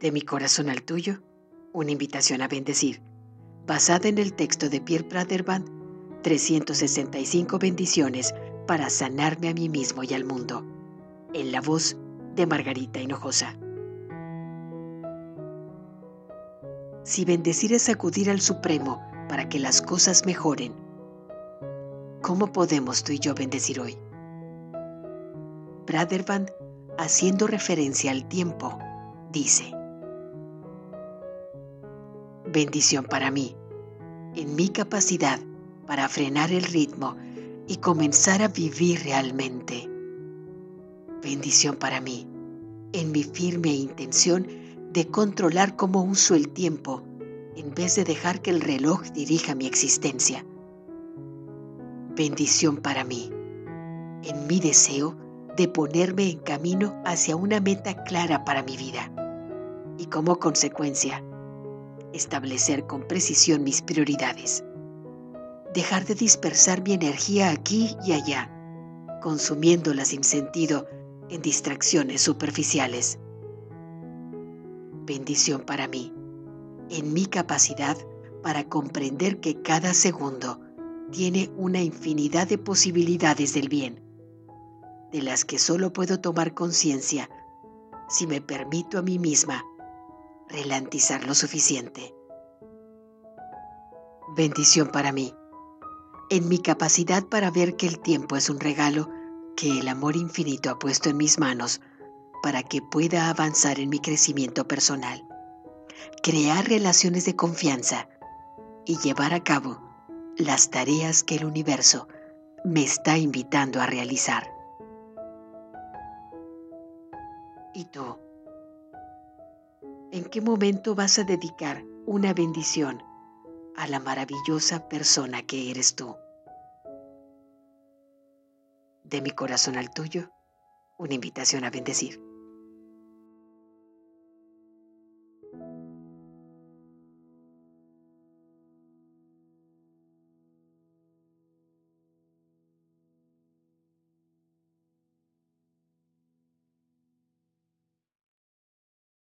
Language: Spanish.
De mi corazón al tuyo, una invitación a bendecir, basada en el texto de Pierre Praderband, 365 bendiciones para sanarme a mí mismo y al mundo, en la voz de Margarita Hinojosa. Si bendecir es acudir al Supremo para que las cosas mejoren, ¿cómo podemos tú y yo bendecir hoy? Praderband, haciendo referencia al tiempo, dice, bendición para mí, en mi capacidad para frenar el ritmo y comenzar a vivir realmente. Bendición para mí, en mi firme intención de controlar cómo uso el tiempo en vez de dejar que el reloj dirija mi existencia. Bendición para mí, en mi deseo de ponerme en camino hacia una meta clara para mi vida y como consecuencia, establecer con precisión mis prioridades, dejar de dispersar mi energía aquí y allá, consumiéndola sin sentido en distracciones superficiales. Bendición para mí, en mi capacidad para comprender que cada segundo tiene una infinidad de posibilidades del bien, de las que solo puedo tomar conciencia si me permito a mí misma relantizar lo suficiente. Bendición para mí, en mi capacidad para ver que el tiempo es un regalo que el amor infinito ha puesto en mis manos para que pueda avanzar en mi crecimiento personal, crear relaciones de confianza y llevar a cabo las tareas que el universo me está invitando a realizar. ¿Y tú? ¿En qué momento vas a dedicar una bendición a la maravillosa persona que eres tú? De mi corazón al tuyo, una invitación a bendecir.